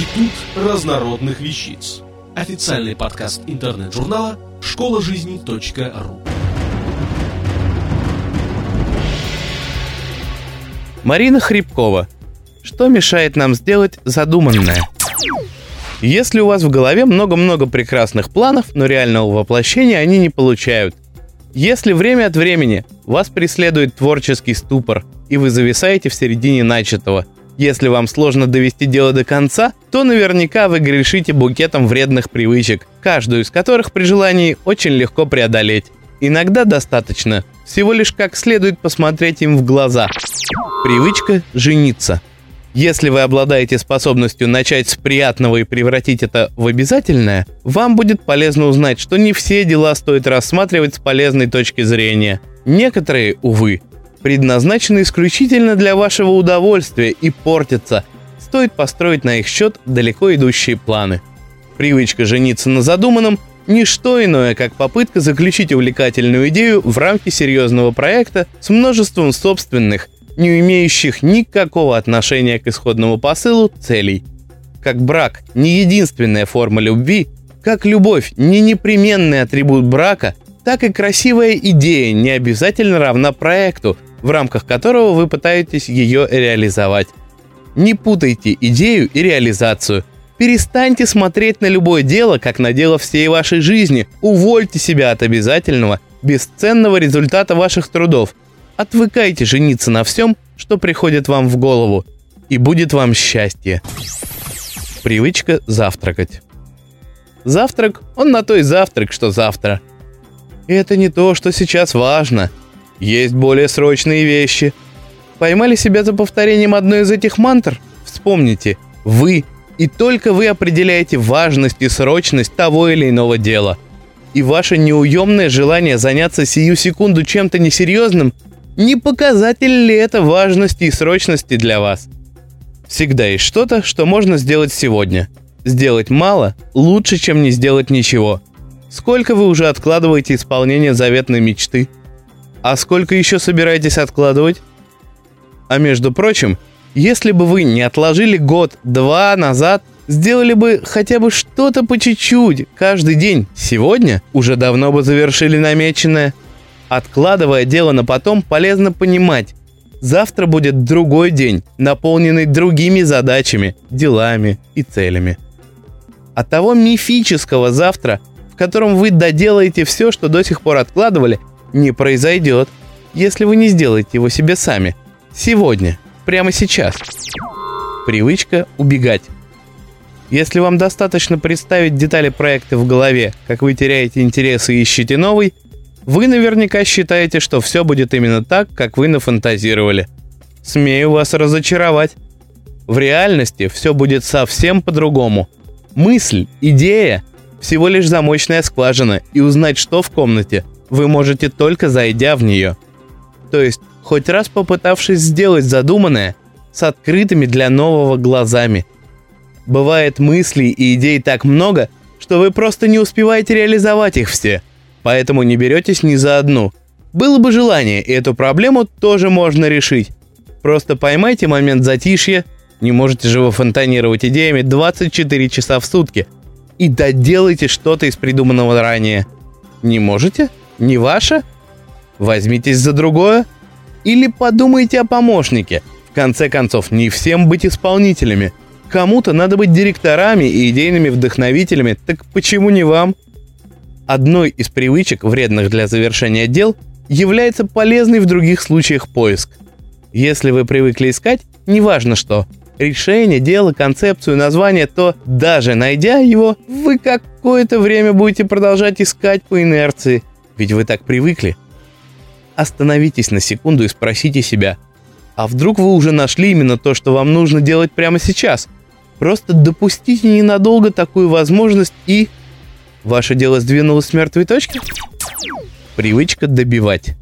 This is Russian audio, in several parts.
Институт разнородных вещиц. Официальный подкаст интернет-журнала школа жизни .ру. Марина Хребкова. Что мешает нам сделать задуманное? Если у вас в голове много-много прекрасных планов, но реального воплощения они не получают. Если время от времени вас преследует творческий ступор, и вы зависаете в середине начатого, если вам сложно довести дело до конца, то наверняка вы грешите букетом вредных привычек, каждую из которых при желании очень легко преодолеть. Иногда достаточно всего лишь как следует посмотреть им в глаза. Привычка жениться – если вы обладаете способностью начать с приятного и превратить это в обязательное, вам будет полезно узнать, что не все дела стоит рассматривать с полезной точки зрения. Некоторые, увы, предназначены исключительно для вашего удовольствия и портятся. Стоит построить на их счет далеко идущие планы. Привычка жениться на задуманном – не что иное, как попытка заключить увлекательную идею в рамки серьезного проекта с множеством собственных – не имеющих никакого отношения к исходному посылу целей. Как брак не единственная форма любви, как любовь не непременный атрибут брака, так и красивая идея не обязательно равна проекту, в рамках которого вы пытаетесь ее реализовать. Не путайте идею и реализацию. Перестаньте смотреть на любое дело, как на дело всей вашей жизни. Увольте себя от обязательного, бесценного результата ваших трудов – Отвыкайте жениться на всем, что приходит вам в голову, и будет вам счастье. Привычка завтракать. Завтрак, он на то и завтрак, что завтра. И это не то, что сейчас важно. Есть более срочные вещи. Поймали себя за повторением одной из этих мантр? Вспомните, вы и только вы определяете важность и срочность того или иного дела. И ваше неуемное желание заняться сию секунду чем-то несерьезным – не показатель ли это важности и срочности для вас? Всегда есть что-то, что можно сделать сегодня. Сделать мало лучше, чем не сделать ничего. Сколько вы уже откладываете исполнение заветной мечты? А сколько еще собираетесь откладывать? А между прочим, если бы вы не отложили год-два назад, сделали бы хотя бы что-то по чуть-чуть каждый день, сегодня уже давно бы завершили намеченное – Откладывая дело на потом, полезно понимать, завтра будет другой день, наполненный другими задачами, делами и целями. От того мифического завтра, в котором вы доделаете все, что до сих пор откладывали, не произойдет, если вы не сделаете его себе сами. Сегодня, прямо сейчас. Привычка убегать. Если вам достаточно представить детали проекта в голове, как вы теряете интерес и ищете новый – вы наверняка считаете, что все будет именно так, как вы нафантазировали. Смею вас разочаровать. В реальности все будет совсем по-другому. Мысль, идея – всего лишь замочная скважина, и узнать, что в комнате, вы можете только зайдя в нее. То есть, хоть раз попытавшись сделать задуманное, с открытыми для нового глазами. Бывает мыслей и идей так много, что вы просто не успеваете реализовать их все – поэтому не беретесь ни за одну. Было бы желание, и эту проблему тоже можно решить. Просто поймайте момент затишья, не можете же вы фонтанировать идеями 24 часа в сутки, и доделайте что-то из придуманного ранее. Не можете? Не ваше? Возьмитесь за другое? Или подумайте о помощнике. В конце концов, не всем быть исполнителями. Кому-то надо быть директорами и идейными вдохновителями, так почему не вам? Одной из привычек, вредных для завершения дел, является полезный в других случаях поиск. Если вы привыкли искать, неважно что, решение, дело, концепцию, название, то даже найдя его, вы какое-то время будете продолжать искать по инерции, ведь вы так привыкли. Остановитесь на секунду и спросите себя, а вдруг вы уже нашли именно то, что вам нужно делать прямо сейчас? Просто допустите ненадолго такую возможность и Ваше дело сдвинулось с мертвой точки? Привычка добивать.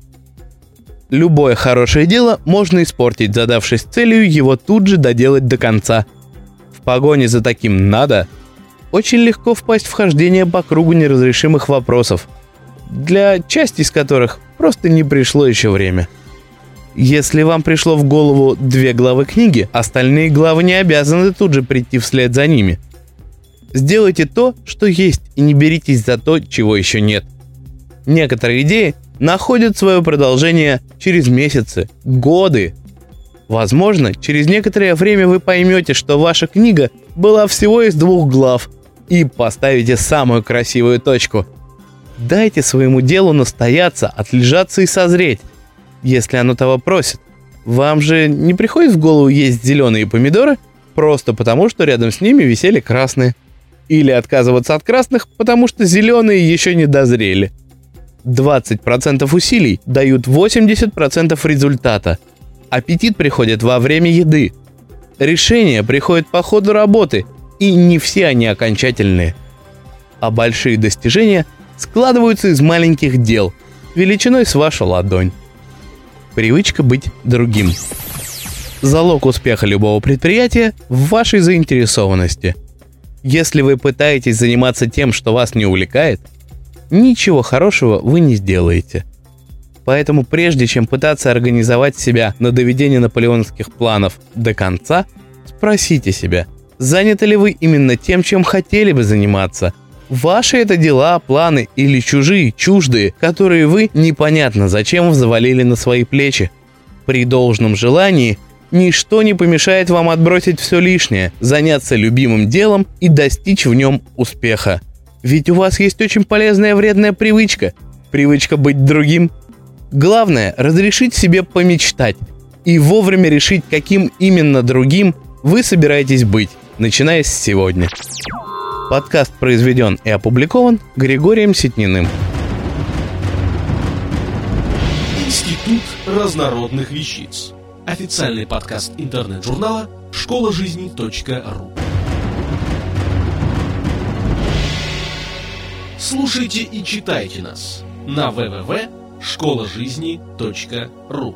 Любое хорошее дело можно испортить, задавшись целью его тут же доделать до конца. В погоне за таким «надо» очень легко впасть в хождение по кругу неразрешимых вопросов, для части из которых просто не пришло еще время. Если вам пришло в голову две главы книги, остальные главы не обязаны тут же прийти вслед за ними. Сделайте то, что есть, и не беритесь за то, чего еще нет. Некоторые идеи находят свое продолжение через месяцы, годы. Возможно, через некоторое время вы поймете, что ваша книга была всего из двух глав, и поставите самую красивую точку. Дайте своему делу настояться, отлежаться и созреть если оно того просит. Вам же не приходит в голову есть зеленые помидоры просто потому, что рядом с ними висели красные. Или отказываться от красных, потому что зеленые еще не дозрели. 20% усилий дают 80% результата. Аппетит приходит во время еды. Решения приходят по ходу работы, и не все они окончательные. А большие достижения складываются из маленьких дел, величиной с вашу ладонь. Привычка быть другим. Залог успеха любого предприятия в вашей заинтересованности. Если вы пытаетесь заниматься тем, что вас не увлекает, ничего хорошего вы не сделаете. Поэтому прежде чем пытаться организовать себя на доведение наполеоновских планов до конца, спросите себя, заняты ли вы именно тем, чем хотели бы заниматься – Ваши это дела, планы или чужие, чуждые, которые вы непонятно зачем взвалили на свои плечи. При должном желании ничто не помешает вам отбросить все лишнее, заняться любимым делом и достичь в нем успеха. Ведь у вас есть очень полезная вредная привычка. Привычка быть другим. Главное – разрешить себе помечтать и вовремя решить, каким именно другим вы собираетесь быть, начиная с сегодня. Подкаст произведен и опубликован Григорием Сетниным. Институт разнородных вещиц. Официальный подкаст интернет-журнала школа жизни .ру. Слушайте и читайте нас на www.школажизни.ру.